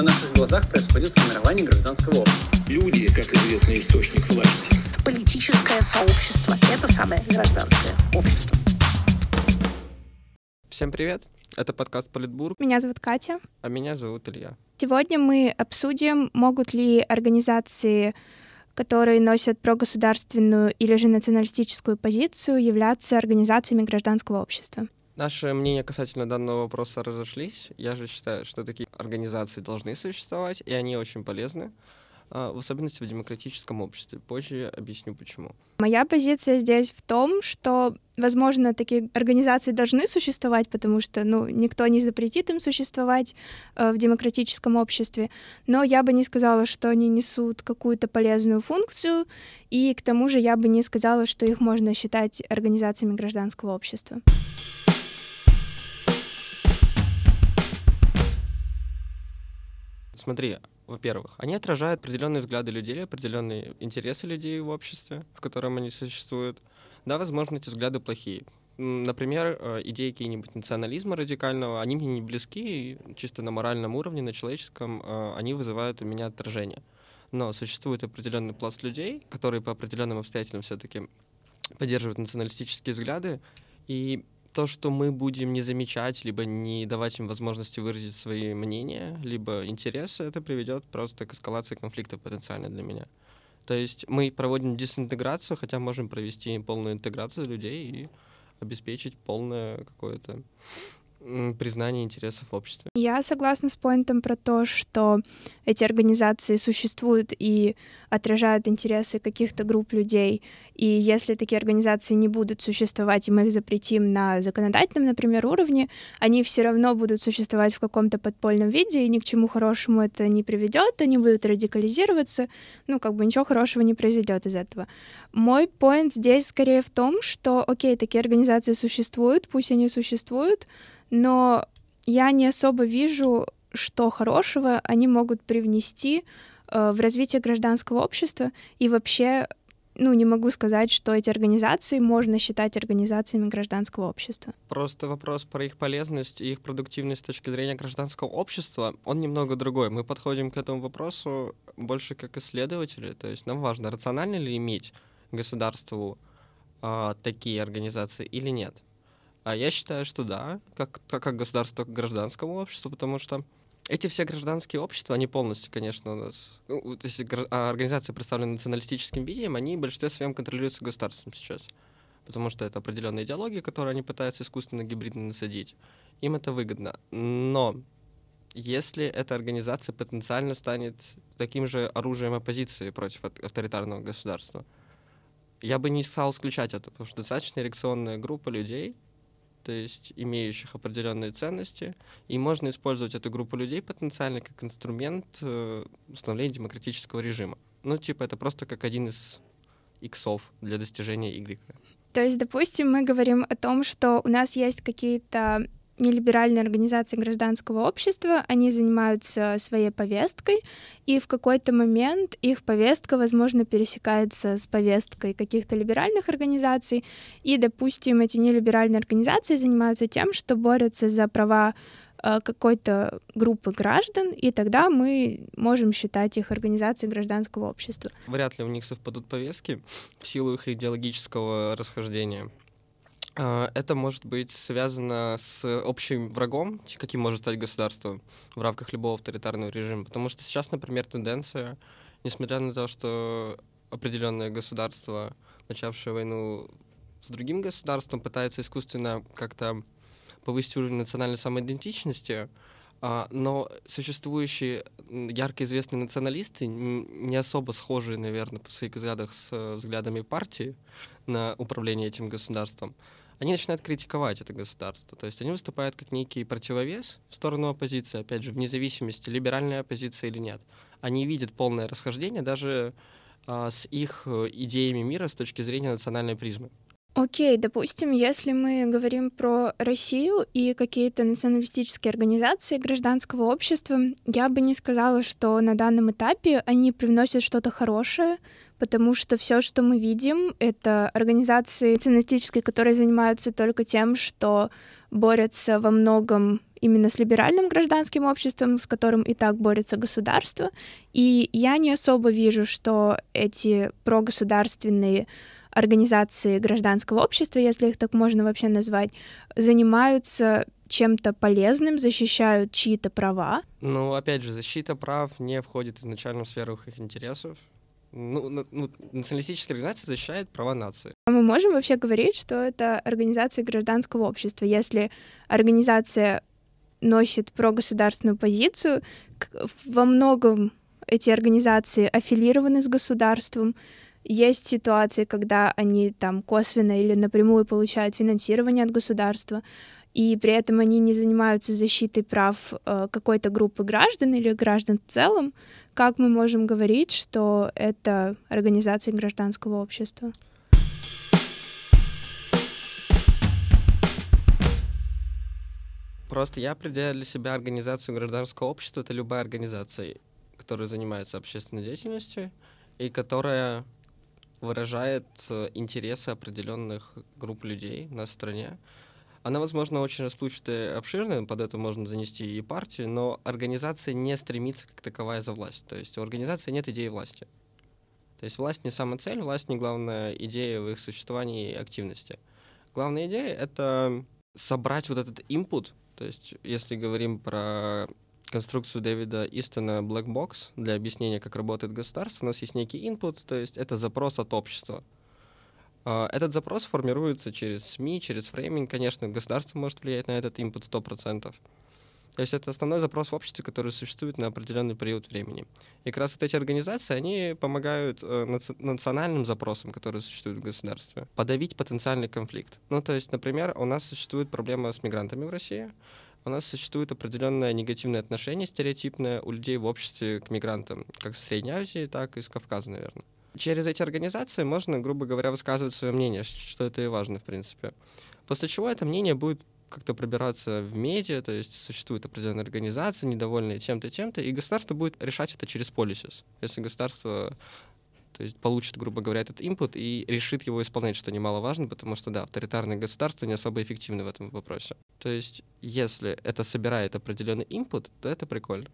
На наших глазах происходит формирование гражданского общества. Люди, как известный источник власти. Политическое сообщество – это самое гражданское общество. Всем привет! Это подкаст Политбург, Меня зовут Катя. а меня зовут Илья. Сегодня мы обсудим, могут ли организации, которые носят прогосударственную или же националистическую позицию, являться организациями гражданского общества. Наши мнения касательно данного вопроса разошлись. Я же считаю, что такие организации должны существовать, и они очень полезны, а, в особенности в демократическом обществе. Позже объясню почему. Моя позиция здесь в том, что, возможно, такие организации должны существовать, потому что, ну, никто не запретит им существовать э, в демократическом обществе, но я бы не сказала, что они несут какую-то полезную функцию, и к тому же я бы не сказала, что их можно считать организациями гражданского общества. Смотри, во-первых, они отражают определенные взгляды людей, определенные интересы людей в обществе, в котором они существуют. Да, возможно, эти взгляды плохие. Например, э, идеи какие-нибудь национализма радикального, они мне не близки, чисто на моральном уровне, на человеческом, э, они вызывают у меня отторжение. Но существует определенный пласт людей, которые по определенным обстоятельствам все-таки поддерживают националистические взгляды, и то, что мы будем не замечать, либо не давать им возможности выразить свои мнения, либо интересы, это приведет просто к эскалации конфликта потенциально для меня. То есть мы проводим дезинтеграцию, хотя можем провести полную интеграцию людей и обеспечить полное какое-то признание интересов в обществе. Я согласна с поинтом про то, что эти организации существуют и отражают интересы каких-то групп людей. И если такие организации не будут существовать, и мы их запретим на законодательном, например, уровне, они все равно будут существовать в каком-то подпольном виде, и ни к чему хорошему это не приведет, они будут радикализироваться, ну, как бы ничего хорошего не произойдет из этого. Мой поинт здесь скорее в том, что, окей, такие организации существуют, пусть они существуют, но я не особо вижу, что хорошего они могут привнести э, в развитие гражданского общества, и вообще, ну, не могу сказать, что эти организации можно считать организациями гражданского общества. Просто вопрос про их полезность и их продуктивность с точки зрения гражданского общества, он немного другой. Мы подходим к этому вопросу больше как исследователи, то есть нам важно, рационально ли иметь государству а, такие организации или нет. А я считаю, что да, как, как, как государство к гражданскому обществу, потому что эти все гражданские общества, они полностью, конечно, у нас... ну, если гра- а, организации, представленные националистическим видением, они в большинстве своем контролируются государством сейчас. Потому что это определенная идеология, которую они пытаются искусственно гибридно насадить. Им это выгодно. Но если эта организация потенциально станет таким же оружием оппозиции против ав- авторитарного государства, я бы не стал исключать это, потому что достаточно реакционная группа людей, то есть имеющих определенные ценности, и можно использовать эту группу людей потенциально как инструмент э, установления демократического режима. Ну, типа, это просто как один из иксов для достижения Y. То есть, допустим, мы говорим о том, что у нас есть какие-то нелиберальные организации гражданского общества, они занимаются своей повесткой, и в какой-то момент их повестка, возможно, пересекается с повесткой каких-то либеральных организаций, и, допустим, эти нелиберальные организации занимаются тем, что борются за права э, какой-то группы граждан, и тогда мы можем считать их организацией гражданского общества. Вряд ли у них совпадут повестки в силу их идеологического расхождения. А, Это может быть связано с общим врагом, каким может стать государство в рамках любого авторитарного режима. Потому что сейчас, например, тенденция, несмотря на то, что определенное государство, начавшее войну с другим государством, пытается искусственно как-то повысить уровень национальной самоидентичности, а, но существующие ярко известные националисты, не особо схожие, наверное, в своих взглядах с э, взглядами партии на управление этим государством, они начинают критиковать это государство. То есть они выступают как некий противовес в сторону оппозиции, опять же, вне зависимости, либеральная оппозиция или нет. Они видят полное расхождение даже а, с их э, идеями мира с точки зрения национальной призмы. Окей, допустим, если мы говорим про Россию и какие-то националистические организации гражданского общества, я бы не сказала, что на данном этапе они привносят что-то хорошее, потому что все, что мы видим, это организации националистические, которые занимаются только тем, что борются во многом именно с либеральным гражданским обществом, с которым и так борется государство. И я не особо вижу, что эти прогосударственные организации гражданского общества, если их так можно вообще назвать, занимаются чем-то полезным, защищают чьи-то права. Ну, опять же, защита прав не входит изначально в сферу их интересов. Ну, ну, националистическая организация защищает права нации. А мы можем вообще говорить, что это организация гражданского общества, если организация носит прогосударственную позицию, во многом эти организации аффилированы с государством, есть ситуации, когда они там косвенно или напрямую получают финансирование от государства, и при этом они не занимаются защитой прав э, какой-то группы граждан или граждан в целом, как мы можем говорить, что это организация гражданского общества? Просто я определяю для себя организацию гражданского общества. Это любая организация, которая занимается общественной деятельностью и которая выражает э, интересы определенных групп людей на стране. Она, возможно, очень расплывчатая и обширная, под это можно занести и партию, но организация не стремится как таковая за власть. То есть у организации нет идеи власти. То есть власть не самая цель, власть не главная идея в их существовании и активности. Главная идея — это собрать вот этот input, то есть если говорим про конструкцию Дэвида Истона Black Box для объяснения, как работает государство, у нас есть некий input, то есть это запрос от общества. А, этот запрос формируется через СМИ, через фрейминг, конечно, государство может влиять на этот input 100%. То есть это основной запрос в обществе, который существует на определенный период времени. И как раз вот эти организации, они помогают э, национальным запросам, которые существуют в государстве, подавить потенциальный конфликт. Ну, то есть, например, у нас существует проблема с мигрантами в России, у нас существует определенное негативное отношение стереотипное у людей в обществе к мигрантам, как со Средней Азии, так и с Кавказа, наверное. Через эти организации можно, грубо говоря, высказывать свое мнение, что это и важно, в принципе. После чего это мнение будет как-то пробираться в медиа, то есть существует определенная организация, недовольная тем-то, тем-то, и государство будет решать это через полисис. Если государство то есть получит, грубо говоря, этот input и решит его исполнять, что немаловажно, потому что, да, авторитарные государства не особо эффективны в этом вопросе. То есть, если это собирает определенный input, то это прикольно.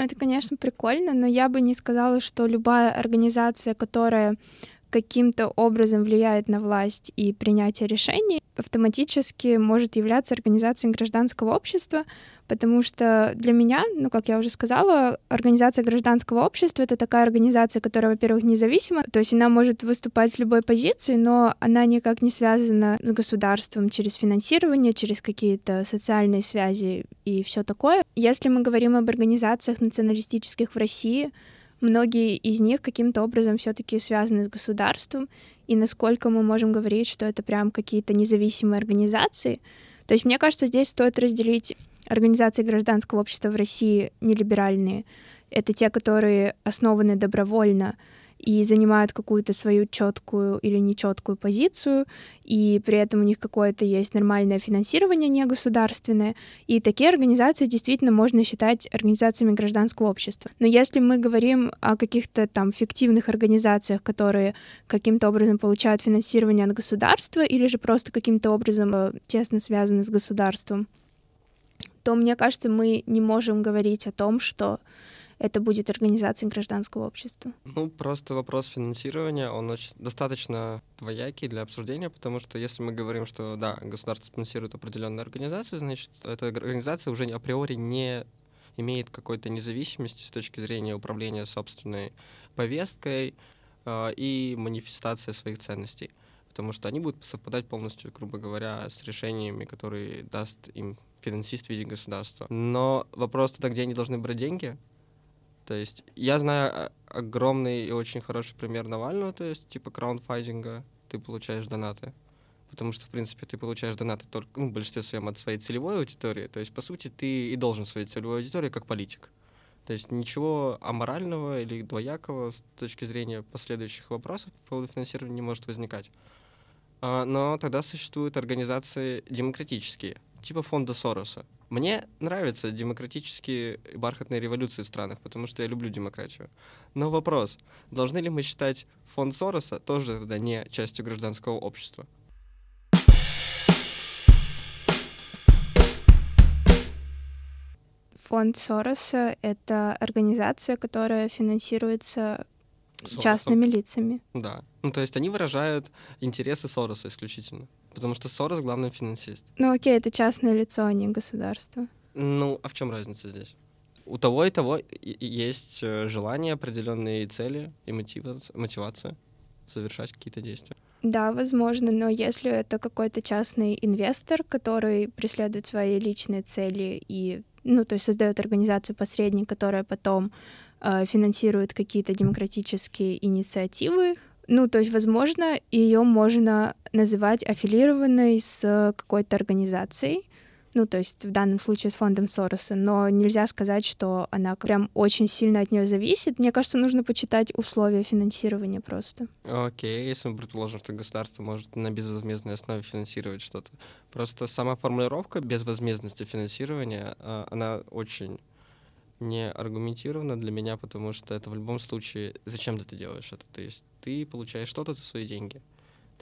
Это, конечно, прикольно, но я бы не сказала, что любая организация, которая каким-то образом влияет на власть и принятие решений, автоматически может являться организацией гражданского общества, потому что для меня, ну, как я уже сказала, организация гражданского общества — это такая организация, которая, во-первых, независима, то есть она может выступать с любой позиции, но она никак не связана с государством через финансирование, через какие-то социальные связи и все такое. Если мы говорим об организациях националистических в России, многие из них каким-то образом все-таки связаны с государством, и насколько мы можем говорить, что это прям какие-то независимые организации. То есть, мне кажется, здесь стоит разделить организации гражданского общества в России нелиберальные. Это те, которые основаны добровольно, и занимают какую-то свою четкую или нечеткую позицию, и при этом у них какое-то есть нормальное финансирование негосударственное, и такие организации действительно можно считать организациями гражданского общества. Но если мы говорим о каких-то там фиктивных организациях, которые каким-то образом получают финансирование от государства или же просто каким-то образом э, тесно связаны с государством, то, мне кажется, мы не можем говорить о том, что это будет организацией гражданского общества? Ну, просто вопрос финансирования, он очень, достаточно двоякий для обсуждения, потому что если мы говорим, что, да, государство спонсирует определенную организацию, значит, эта организация уже априори не имеет какой-то независимости с точки зрения управления собственной повесткой э, и манифестации своих ценностей. Потому что они будут совпадать полностью, грубо говоря, с решениями, которые даст им финансист в виде государства. Но вопрос тогда, где они должны брать деньги, то есть я знаю огромный и очень хороший пример Навального, то есть типа краундфайдинга, ты получаешь донаты. Потому что, в принципе, ты получаешь донаты только, ну, в большинстве своем от своей целевой аудитории. То есть, по сути, ты и должен своей целевой аудитории как политик. То есть ничего аморального или двоякого с точки зрения последующих вопросов по поводу финансирования не может возникать. А, но тогда существуют организации демократические, типа фонда Сороса. Мне нравятся демократические бархатные революции в странах, потому что я люблю демократию. Но вопрос, должны ли мы считать фонд Сороса тоже тогда не частью гражданского общества? Фонд Сороса — это организация, которая финансируется Соросом. частными лицами. Да. Ну, то есть они выражают интересы Сороса исключительно. Потому что Сорос главный финансист. Ну окей, это частное лицо, а не государство. Ну, а в чем разница здесь? У того и того есть э, желание, определенные цели и мотива- мотивация совершать какие-то действия. Да, возможно, но если это какой-то частный инвестор, который преследует свои личные цели и, ну, то есть создает организацию посредник, которая потом э, финансирует какие-то демократические инициативы, ну, то есть, возможно, ее можно называть аффилированной с какой-то организацией, ну, то есть в данном случае с фондом Сороса, но нельзя сказать, что она прям очень сильно от нее зависит. Мне кажется, нужно почитать условия финансирования просто. Окей, если мы предположим, что государство может на безвозмездной основе финансировать что-то. Просто сама формулировка безвозмездности финансирования, а, она очень не аргументирована для меня, потому что это в любом случае, зачем ты делаешь это? То есть ты получаешь что-то за свои деньги.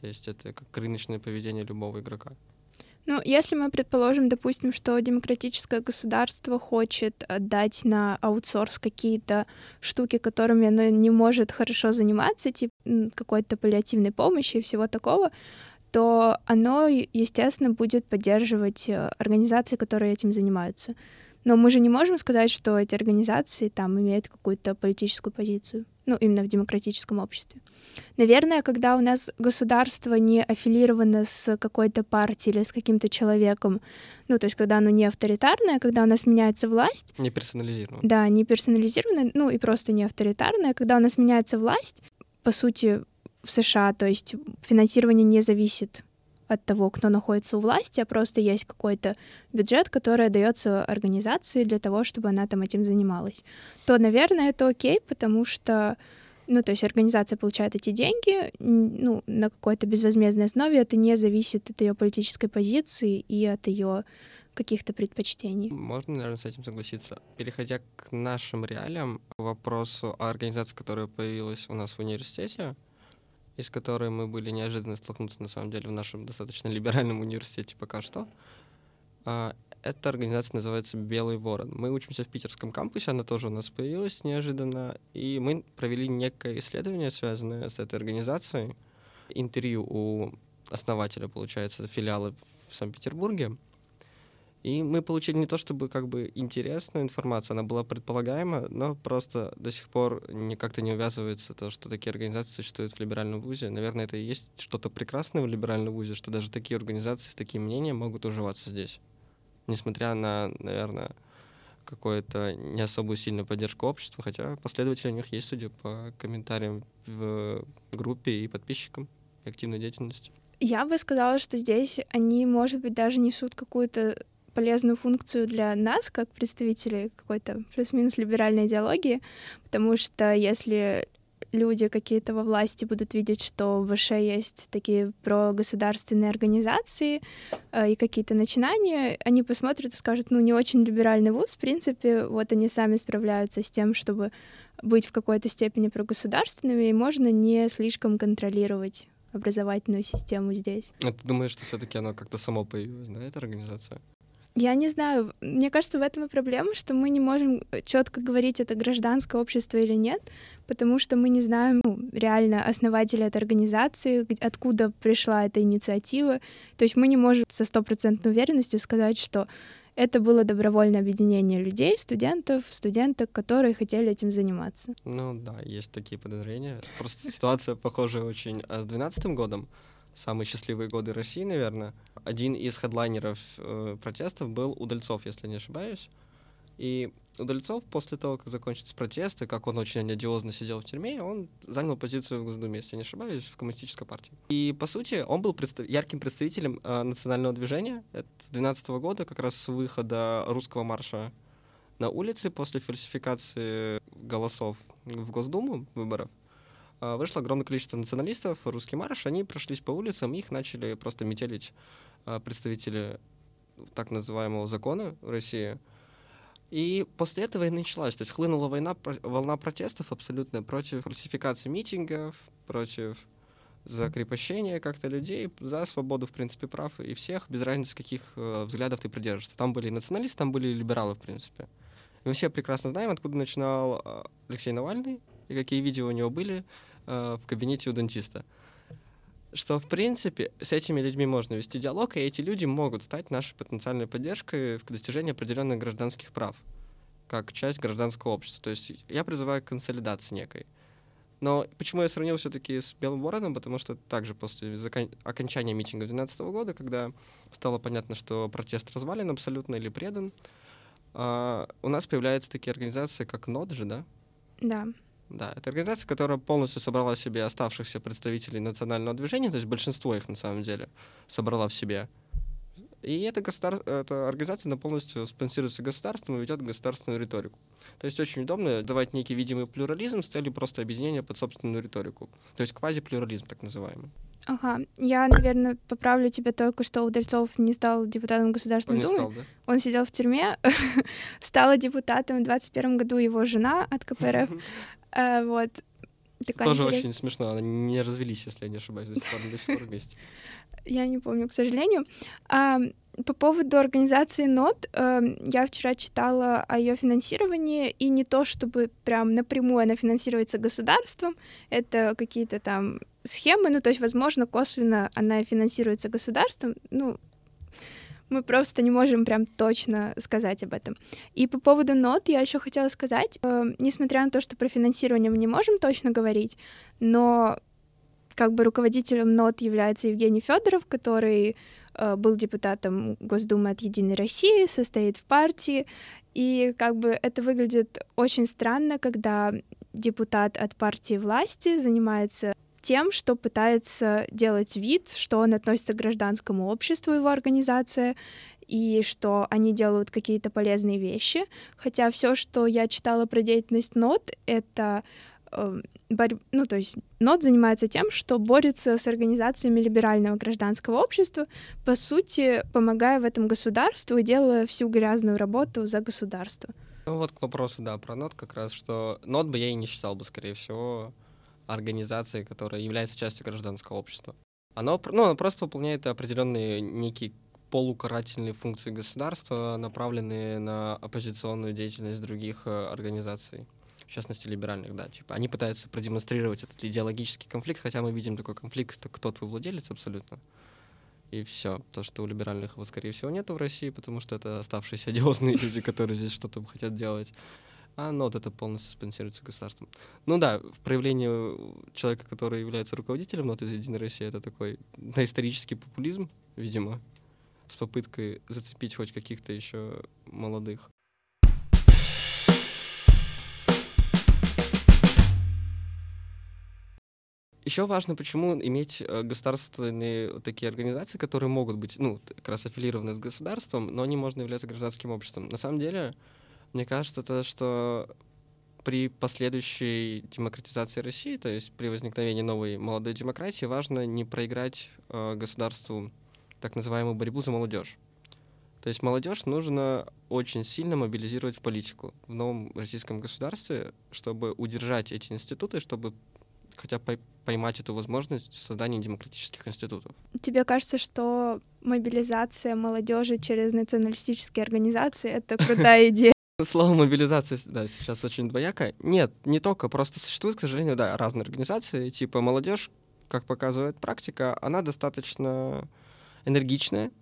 То есть это как рыночное поведение любого игрока. Ну, если мы предположим, допустим, что демократическое государство хочет отдать на аутсорс какие-то штуки, которыми оно не может хорошо заниматься, типа какой-то паллиативной помощи и всего такого, то оно, естественно, будет поддерживать э, организации, которые этим занимаются. Но мы же не можем сказать, что эти организации там имеют какую-то политическую позицию, ну, именно в демократическом обществе. Наверное, когда у нас государство не аффилировано с какой-то партией или с каким-то человеком, ну, то есть когда оно не авторитарное, когда у нас меняется власть, Не персонализировано. да, не персонализированное, ну и просто не авторитарное, когда у нас меняется власть, по сути, в США, то есть финансирование не зависит от того, кто находится у власти, а просто есть какой-то бюджет, который дается организации для того, чтобы она там этим занималась, то, наверное, это окей, потому что ну, то есть организация получает эти деньги, ну, на какой-то безвозмездной основе, это не зависит от ее политической позиции и от ее каких-то предпочтений. Можно, наверное, с этим согласиться. Переходя к нашим реалиям, вопросу о организации, которая появилась у нас в университете, и с которой мы были неожиданно столкнуться, на самом деле, в нашем достаточно либеральном университете пока что. А, Эта организация называется «Белый ворон». Мы учимся в питерском кампусе, она тоже у нас появилась неожиданно, и мы провели некое исследование, связанное с этой организацией. Интервью у основателя, получается, филиала в Санкт-Петербурге. И мы получили не то чтобы как бы интересную информацию, она была предполагаема, но просто до сих пор не как-то не увязывается то, что такие организации существуют в либеральном вузе. Наверное, это и есть что-то прекрасное в либеральном вузе, что даже такие организации с таким мнением могут уживаться здесь. Несмотря на, наверное, какую-то не особую сильную поддержку общества, хотя последователи у них есть, судя по комментариям в группе и подписчикам и активной деятельности. Я бы сказала, что здесь они, может быть, даже несут какую-то полезную функцию для нас, как представителей какой-то плюс-минус либеральной идеологии, потому что если люди какие-то во власти будут видеть, что в ВШ есть такие прогосударственные организации э, и какие-то начинания, они посмотрят и скажут, ну, не очень либеральный вуз, в принципе, вот они сами справляются с тем, чтобы быть в какой-то степени прогосударственными, и можно не слишком контролировать образовательную систему здесь. А ты думаешь, что все-таки оно как-то само появилось, да, эта организация? Я не знаю, мне кажется, в этом и проблема, что мы не можем четко говорить, это гражданское общество или нет, потому что мы не знаем ну, реально основателя этой организации, откуда пришла эта инициатива. То есть мы не можем со стопроцентной уверенностью сказать, что это было добровольное объединение людей, студентов, студенток, которые хотели этим заниматься. Ну да, есть такие подозрения. Просто ситуация похожая очень а с 2012 годом. Самые счастливые годы России, наверное. Один из хедлайнеров э, протестов был Удальцов, если не ошибаюсь. И Удальцов после того, как закончились протесты, как он очень одиозно сидел в тюрьме, он занял позицию в Госдуме, если не ошибаюсь, в коммунистической партии. И, по сути, он был представ- ярким представителем э, национального движения. С 2012 года, как раз с выхода русского марша на улице после фальсификации голосов в Госдуму выборов. А, Вышло огромное количество националистов, русский марш, они прошлись по улицам, их начали просто метелить а, представители так называемого закона в России. И после этого и началась, то есть хлынула война, волна протестов абсолютно против фальсификации митингов, против закрепощения как-то людей, за свободу, в принципе, прав и всех, без разницы, каких э, взглядов ты придерживаешься. Там были националисты, там были либералы, в принципе. И мы все прекрасно знаем, откуда начинал э, Алексей Навальный и какие видео у него были э, в кабинете у дантиста что, в принципе, с этими людьми можно вести диалог, и эти люди могут стать нашей потенциальной поддержкой в достижении определенных гражданских прав, как часть гражданского общества. То есть я призываю к консолидации некой. Но почему я сравнил все-таки с Белым Вороном? Потому что также после закон... окончания митинга 2012 года, когда стало понятно, что протест развален абсолютно или предан, uh, у нас появляются такие организации, как НОДЖи, да? Да. Да, это организация, которая полностью собрала в себе оставшихся представителей национального движения, то есть большинство их на самом деле собрала в себе. И эта, государ... эта организация полностью спонсируется государством и ведет государственную риторику. То есть очень удобно давать некий видимый плюрализм с целью просто объединения под собственную риторику. То есть квазиплюрализм так называемый. Ага, я, наверное, поправлю тебя только, что Удальцов не стал депутатом Государственной Он Думы. стал, да? Он сидел в тюрьме, стала депутатом в 21 году его жена от КПРФ. А, вот. Такая Тоже интерес... очень смешно. Они не развелись, если я не ошибаюсь, до сих пор, до сих пор вместе. Я не помню, к сожалению. А, по поводу организации НОТ, э, я вчера читала о ее финансировании, и не то, чтобы прям напрямую она финансируется государством, это какие-то там схемы, ну, то есть, возможно, косвенно она финансируется государством, ну, мы просто не можем прям точно сказать об этом. И по поводу нот я еще хотела сказать, э, несмотря на то, что про финансирование мы не можем точно говорить, но как бы руководителем нот является Евгений Федоров, который э, был депутатом Госдумы от Единой России, состоит в партии, и как бы это выглядит очень странно, когда депутат от партии власти занимается тем, что пытается делать вид, что он относится к гражданскому обществу, его организация, и что они делают какие-то полезные вещи. Хотя все, что я читала про деятельность НОТ, это э, борь... ну, то есть НОТ занимается тем, что борется с организациями либерального гражданского общества, по сути, помогая в этом государству и делая всю грязную работу за государство. Ну вот к вопросу, да, про НОТ как раз, что НОТ бы я и не считал бы, скорее всего, организацией, которая является частью гражданского общества. Оно, ну, оно просто выполняет определенные некие полукарательные функции государства, направленные на оппозиционную деятельность других э, организаций, в частности либеральных, да, типа они пытаются продемонстрировать этот идеологический конфликт, хотя мы видим такой конфликт, кто твой владелец абсолютно. И все. То, что у либеральных его, скорее всего, нету в России, потому что это оставшиеся одиозные люди, которые здесь что-то хотят делать а нот это полностью спонсируется государством. Ну да, в проявлении человека, который является руководителем ноты из Единой России, это такой доисторический популизм, видимо, с попыткой зацепить хоть каких-то еще молодых. Еще важно, почему иметь э, государственные такие организации, которые могут быть, ну, как раз аффилированы с государством, но они можно являться гражданским обществом. На самом деле, мне кажется, то, что при последующей демократизации России, то есть при возникновении новой молодой демократии, важно не проиграть э, государству так называемую борьбу за молодежь. То есть молодежь нужно очень сильно мобилизировать в политику в новом российском государстве, чтобы удержать эти институты, чтобы хотя бы поймать эту возможность создания демократических институтов. Тебе кажется, что мобилизация молодежи через националистические организации — это крутая идея? Слово мобилизация, да, сейчас очень двояко. Нет, не только, просто существуют, к сожалению, да, разные организации, типа молодежь, как показывает практика, она достаточно энергичная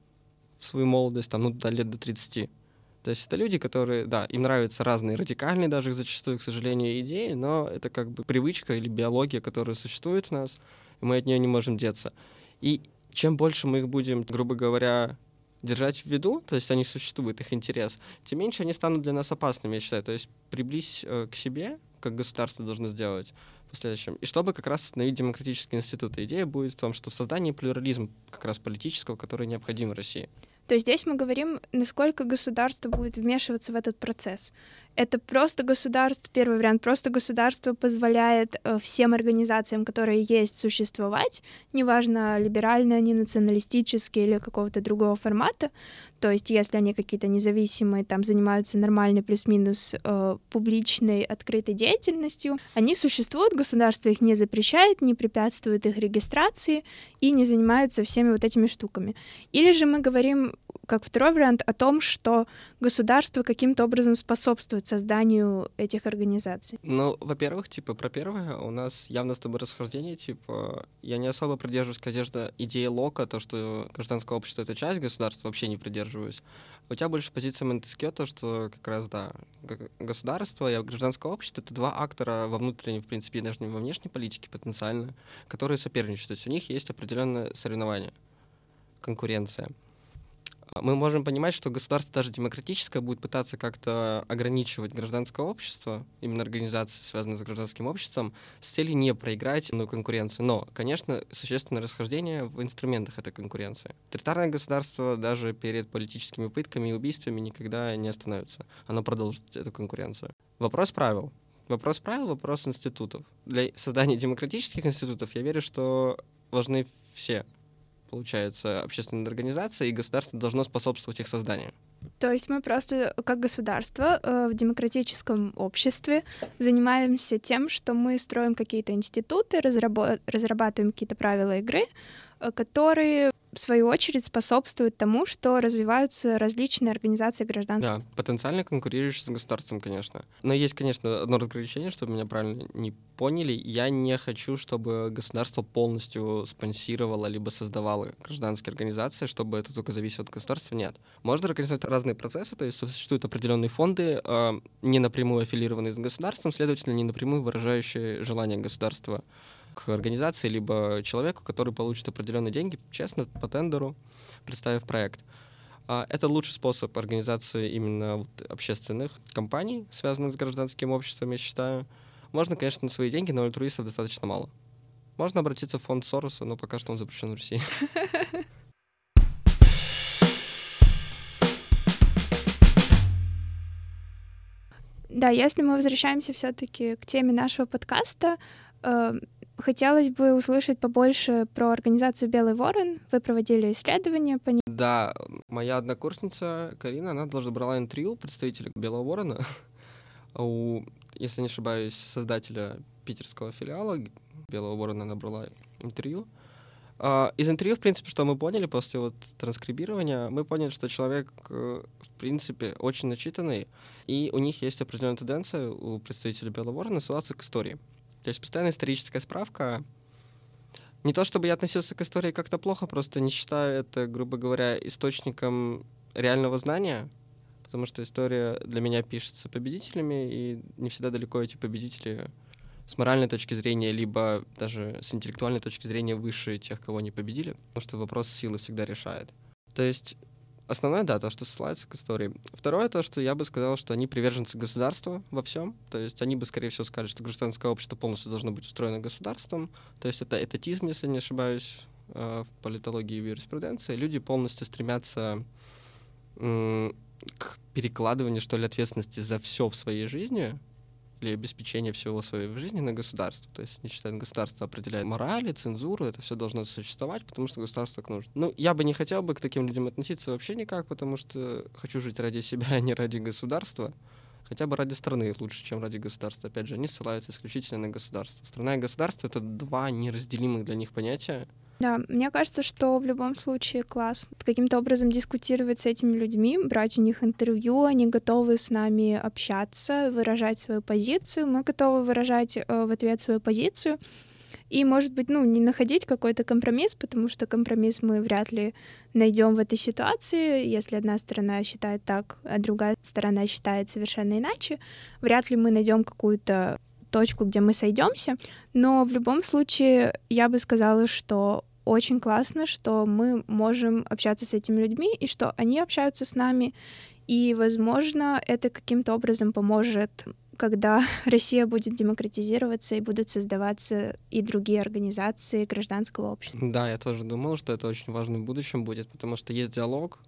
в свою молодость, там, ну, до лет до 30. То есть это люди, которые, да, им нравятся разные радикальные даже зачастую, к сожалению, идеи, но это как бы привычка или биология, которая существует в нас, и мы от нее не можем деться. И чем больше мы их будем, грубо говоря, держать в виду, то есть они существуют, их интерес, тем меньше они станут для нас опасными, я считаю. То есть приблизь э, к себе, как государство должно сделать в последующем, и чтобы как раз установить демократические институты. Идея будет в том, что в создании плюрализма как раз политического, который необходим в России. То есть здесь мы говорим, насколько государство будет вмешиваться в этот процесс. Это просто государство, первый вариант, просто государство позволяет э, всем организациям, которые есть, существовать, неважно, либеральные они, националистические или какого-то другого формата, то есть если они какие-то независимые, там занимаются нормальной плюс-минус э, публичной открытой деятельностью, они существуют, государство их не запрещает, не препятствует их регистрации и не занимается всеми вот этими штуками. Или же мы говорим как второй вариант о том, что государство каким-то образом способствует созданию этих организаций. Ну, во-первых, типа, про первое, у нас явно с тобой расхождение, типа, я не особо придерживаюсь, конечно, идеи Лока, то, что гражданское общество — это часть государства, вообще не придерживаюсь. У тебя больше позиция Монтескио, то, что как раз, да, государство и гражданское общество — это два актора во внутренней, в принципе, даже не во внешней политике потенциально, которые соперничают. То есть у них есть определенное соревнование, конкуренция мы можем понимать, что государство даже демократическое будет пытаться как-то ограничивать гражданское общество, именно организации, связанные с гражданским обществом, с целью не проиграть иную конкуренцию. Но, конечно, существенное расхождение в инструментах этой конкуренции. Авторитарное государство даже перед политическими пытками и убийствами никогда не остановится. Оно продолжит эту конкуренцию. Вопрос правил. Вопрос правил, вопрос институтов. Для создания демократических институтов я верю, что важны все получается, общественная организация, и государство должно способствовать их созданию. То есть мы просто как государство э, в демократическом обществе занимаемся тем, что мы строим какие-то институты, разрабатываем какие-то правила игры, которые в свою очередь, способствует тому, что развиваются различные организации гражданского. Да, потенциально конкурирующие с государством, конечно. Но есть, конечно, одно разграничение, чтобы меня правильно не поняли. Я не хочу, чтобы государство полностью спонсировало либо создавало гражданские организации, чтобы это только зависело от государства. Нет. Можно организовать разные процессы, то есть существуют определенные фонды, э, не напрямую аффилированные с государством, следовательно, не напрямую выражающие желание государства к организации, либо человеку, который получит определенные деньги, честно, по тендеру, представив проект. А это лучший способ организации именно общественных компаний, связанных с гражданским обществом, я считаю. Можно, конечно, на свои деньги, но альтруистов достаточно мало. Можно обратиться в фонд Сороса, но пока что он запрещен в России. Да, если мы возвращаемся все-таки к теме нашего подкаста, э, Хотелось бы услышать побольше про организацию «Белый ворон». Вы проводили исследования по ней. Да, моя однокурсница Карина, она даже брала интервью представителя «Белого ворона» у, если не ошибаюсь, создателя питерского филиала «Белого ворона» она брала интервью. А, из интервью, в принципе, что мы поняли после вот транскрибирования, мы поняли, что человек, э, в принципе, очень начитанный, и у них есть определенная тенденция у представителей Белого Ворона ссылаться к истории. То есть постоянная историческая справка. Не то чтобы я относился к истории как-то плохо, просто не считаю это, грубо говоря, источником реального знания, потому что история для меня пишется победителями, и не всегда далеко эти победители с моральной точки зрения, либо даже с интеллектуальной точки зрения выше тех, кого не победили, потому что вопрос силы всегда решает. То есть Основное, да, то, что ссылается к истории. Второе, то, что я бы сказал, что они приверженцы государства во всем. То есть они бы, скорее всего, сказали, что гражданское общество полностью должно быть устроено государством. То есть это этатизм, если не ошибаюсь, э, в политологии и юриспруденции. Люди полностью стремятся к перекладыванию, что ли, ответственности за все в своей жизни или обеспечение всего своей жизни на государство. То есть не считают, государство определяет морали, цензуру, это все должно существовать, потому что государство так нужно. Ну, я бы не хотел бы к таким людям относиться вообще никак, потому что хочу жить ради себя, а не ради государства. Хотя бы ради страны лучше, чем ради государства. Опять же, они ссылаются исключительно на государство. Страна и государство — это два неразделимых для них понятия, да, мне кажется, что в любом случае класс каким-то образом дискутировать с этими людьми, брать у них интервью, они готовы с нами общаться, выражать свою позицию, мы готовы выражать э, в ответ свою позицию. И, может быть, ну, не находить какой-то компромисс, потому что компромисс мы вряд ли найдем в этой ситуации. Если одна сторона считает так, а другая сторона считает совершенно иначе, вряд ли мы найдем какую-то точку, где мы сойдемся. Но в любом случае я бы сказала, что очень классно, что мы можем общаться с этими людьми и что они общаются с нами. И, возможно, это каким-то образом поможет когда Россия будет демократизироваться и будут создаваться и другие организации гражданского общества. Да, я тоже думал, что это очень важно в будущем будет, потому что есть диалог,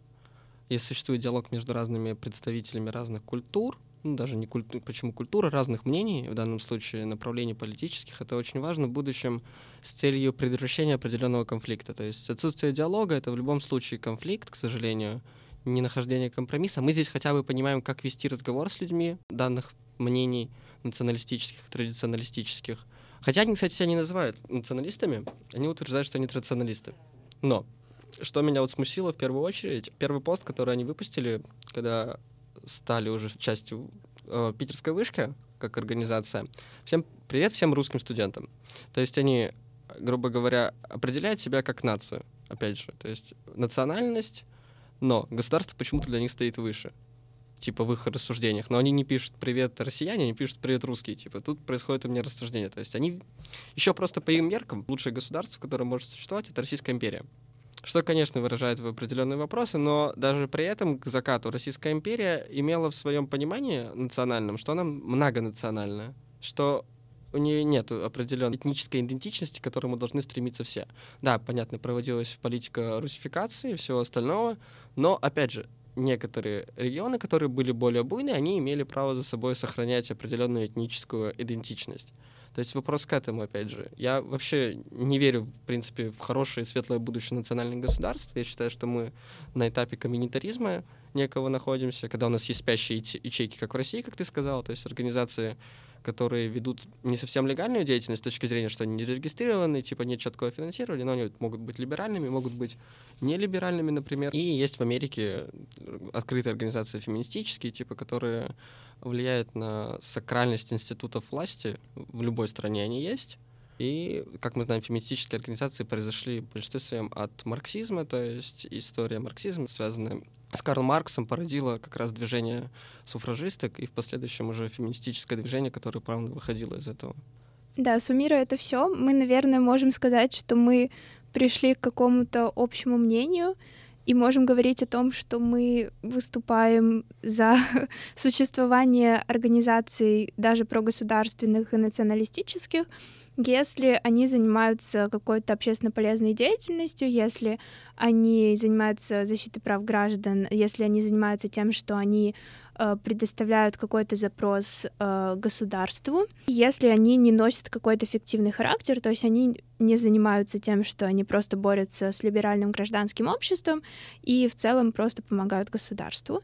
и существует диалог между разными представителями разных культур, ну, даже не культура, почему культура, разных мнений, в данном случае направлений политических, это очень важно в будущем с целью предотвращения определенного конфликта. То есть отсутствие диалога — это в любом случае конфликт, к сожалению, не нахождение компромисса. Мы здесь хотя бы понимаем, как вести разговор с людьми данных мнений националистических, традиционалистических. Хотя они, кстати, себя не называют националистами, они утверждают, что они традиционалисты. Но что меня вот смутило в первую очередь, первый пост, который они выпустили, когда стали уже частью э, питерской вышки, как организация. Всем привет всем русским студентам. То есть они, грубо говоря, определяют себя как нацию, опять же. То есть национальность, но государство почему-то для них стоит выше типа в их рассуждениях, но они не пишут «привет, россияне», они пишут «привет, русские», типа тут происходит у меня рассуждение, то есть они еще просто по им меркам лучшее государство, которое может существовать, это Российская империя. Что, конечно, выражает в определенные вопросы, но даже при этом к закату Российская империя имела в своем понимании национальном, что она многонациональная, что у нее нет определенной этнической идентичности, к которой мы должны стремиться все. Да, понятно, проводилась политика русификации и всего остального, но, опять же, некоторые регионы, которые были более буйные, они имели право за собой сохранять определенную этническую идентичность. То есть вопрос к этому, опять же. Я вообще не верю, в принципе, в хорошее и светлое будущее национальных государств. Я считаю, что мы на этапе коммунитаризма некого находимся, когда у нас есть спящие ячейки, как в России, как ты сказал, то есть организации которые ведут не совсем легальную деятельность с точки зрения, что они не зарегистрированы, типа нет четкого финансирования, но они могут быть либеральными, могут быть нелиберальными, например. И есть в Америке открытые организации феминистические, типа, которые влияют на сакральность институтов власти. В любой стране они есть. И, как мы знаем, феминистические организации произошли в большинстве своем от марксизма, то есть история марксизма, связанная с Карлом Марксом породило как раз движение суфражисток и в последующем уже феминистическое движение, которое, правда, выходило из этого. Да, суммируя это все, мы, наверное, можем сказать, что мы пришли к какому-то общему мнению и можем говорить о том, что мы выступаем за существование организаций даже прогосударственных и националистических, если они занимаются какой-то общественно полезной деятельностью, если они занимаются защитой прав граждан, если они занимаются тем, что они э, предоставляют какой-то запрос э, государству, если они не носят какой-то фиктивный характер, то есть они не занимаются тем, что они просто борются с либеральным гражданским обществом и в целом просто помогают государству.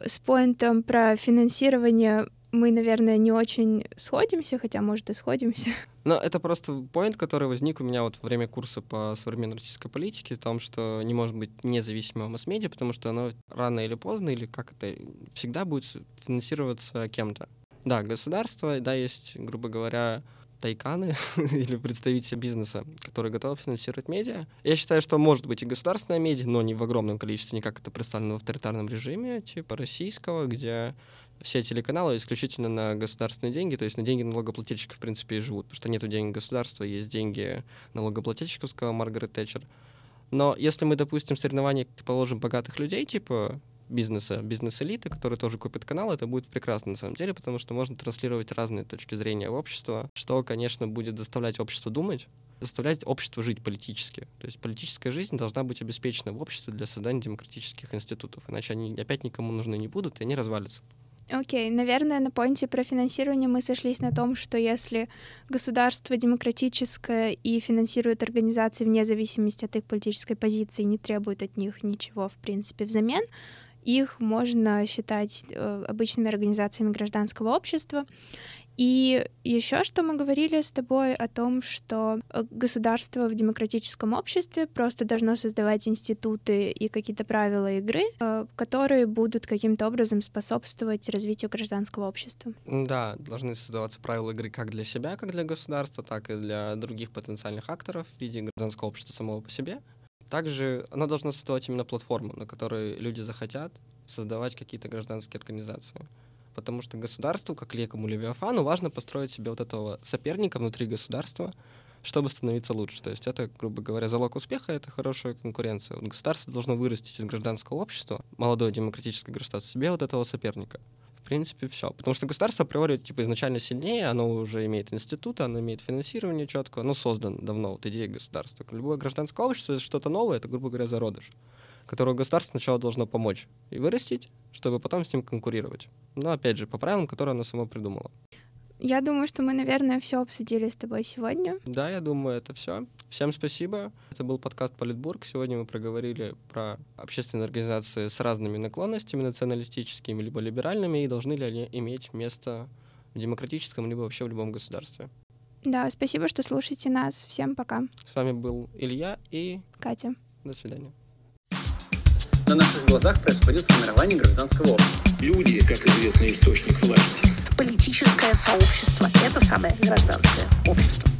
С поинтом про финансирование мы, наверное, не очень сходимся, хотя, может, и сходимся. Но это просто поинт, который возник у меня вот во время курса по современной российской политике, в том, что не может быть независимого масс-медиа, потому что оно рано или поздно, или как это, всегда будет финансироваться кем-то. Да, государство, да, есть, грубо говоря, тайканы или представители бизнеса, которые готовы финансировать медиа. Я считаю, что может быть и государственная медиа, но не в огромном количестве, не как это представлено в авторитарном режиме, типа российского, где все телеканалы исключительно на государственные деньги, то есть на деньги налогоплательщиков, в принципе, и живут, потому что нет денег государства, есть деньги налогоплательщиков, сказала Маргарет Тэтчер. Но если мы допустим соревнования, положим, богатых людей, типа бизнеса, бизнес-элиты, которые тоже купят канал, это будет прекрасно на самом деле, потому что можно транслировать разные точки зрения в общество, что, конечно, будет заставлять общество думать, заставлять общество жить политически. То есть политическая жизнь должна быть обеспечена в обществе для создания демократических институтов, иначе они опять никому нужны не будут, и они развалятся. Окей, okay. наверное, на поинте про финансирование мы сошлись на том, что если государство демократическое и финансирует организации вне зависимости от их политической позиции, не требует от них ничего, в принципе, взамен, их можно считать э, обычными организациями гражданского общества. И еще что мы говорили с тобой о том, что э, государство в демократическом обществе просто должно создавать институты и какие-то правила игры, э, которые будут каким-то образом способствовать развитию гражданского общества. Да, должны создаваться правила игры как для себя, как для государства, так и для других потенциальных акторов в виде гражданского общества самого по себе. Также оно должно создавать именно платформу, на которой люди захотят создавать какие-то гражданские организации потому что государству, как Лекому Левиафану, важно построить себе вот этого соперника внутри государства, чтобы становиться лучше. То есть это, грубо говоря, залог успеха — это хорошая конкуренция. Вот государство должно вырастить из гражданского общества, молодое демократическое государство, себе вот этого соперника. В принципе, все. Потому что государство априори типа изначально сильнее, оно уже имеет институты, оно имеет финансирование четко, оно создано давно, вот идея государства. Любое гражданское общество — это что-то новое, это, грубо говоря, зародыш которое государство сначала должно помочь и вырастить, чтобы потом с ним конкурировать. Но опять же, по правилам, которые оно само придумало. Я думаю, что мы, наверное, все обсудили с тобой сегодня. Да, я думаю, это все. Всем спасибо. Это был подкаст Политбург. Сегодня мы проговорили про общественные организации с разными наклонностями, националистическими либо либеральными, и должны ли они иметь место в демократическом либо вообще в любом государстве. Да, спасибо, что слушаете нас. Всем пока. С вами был Илья и Катя. до свидания. На наших глазах происходит формирование гражданского общества. Люди, как известный источник власти. Политическое сообщество — это самое гражданское общество.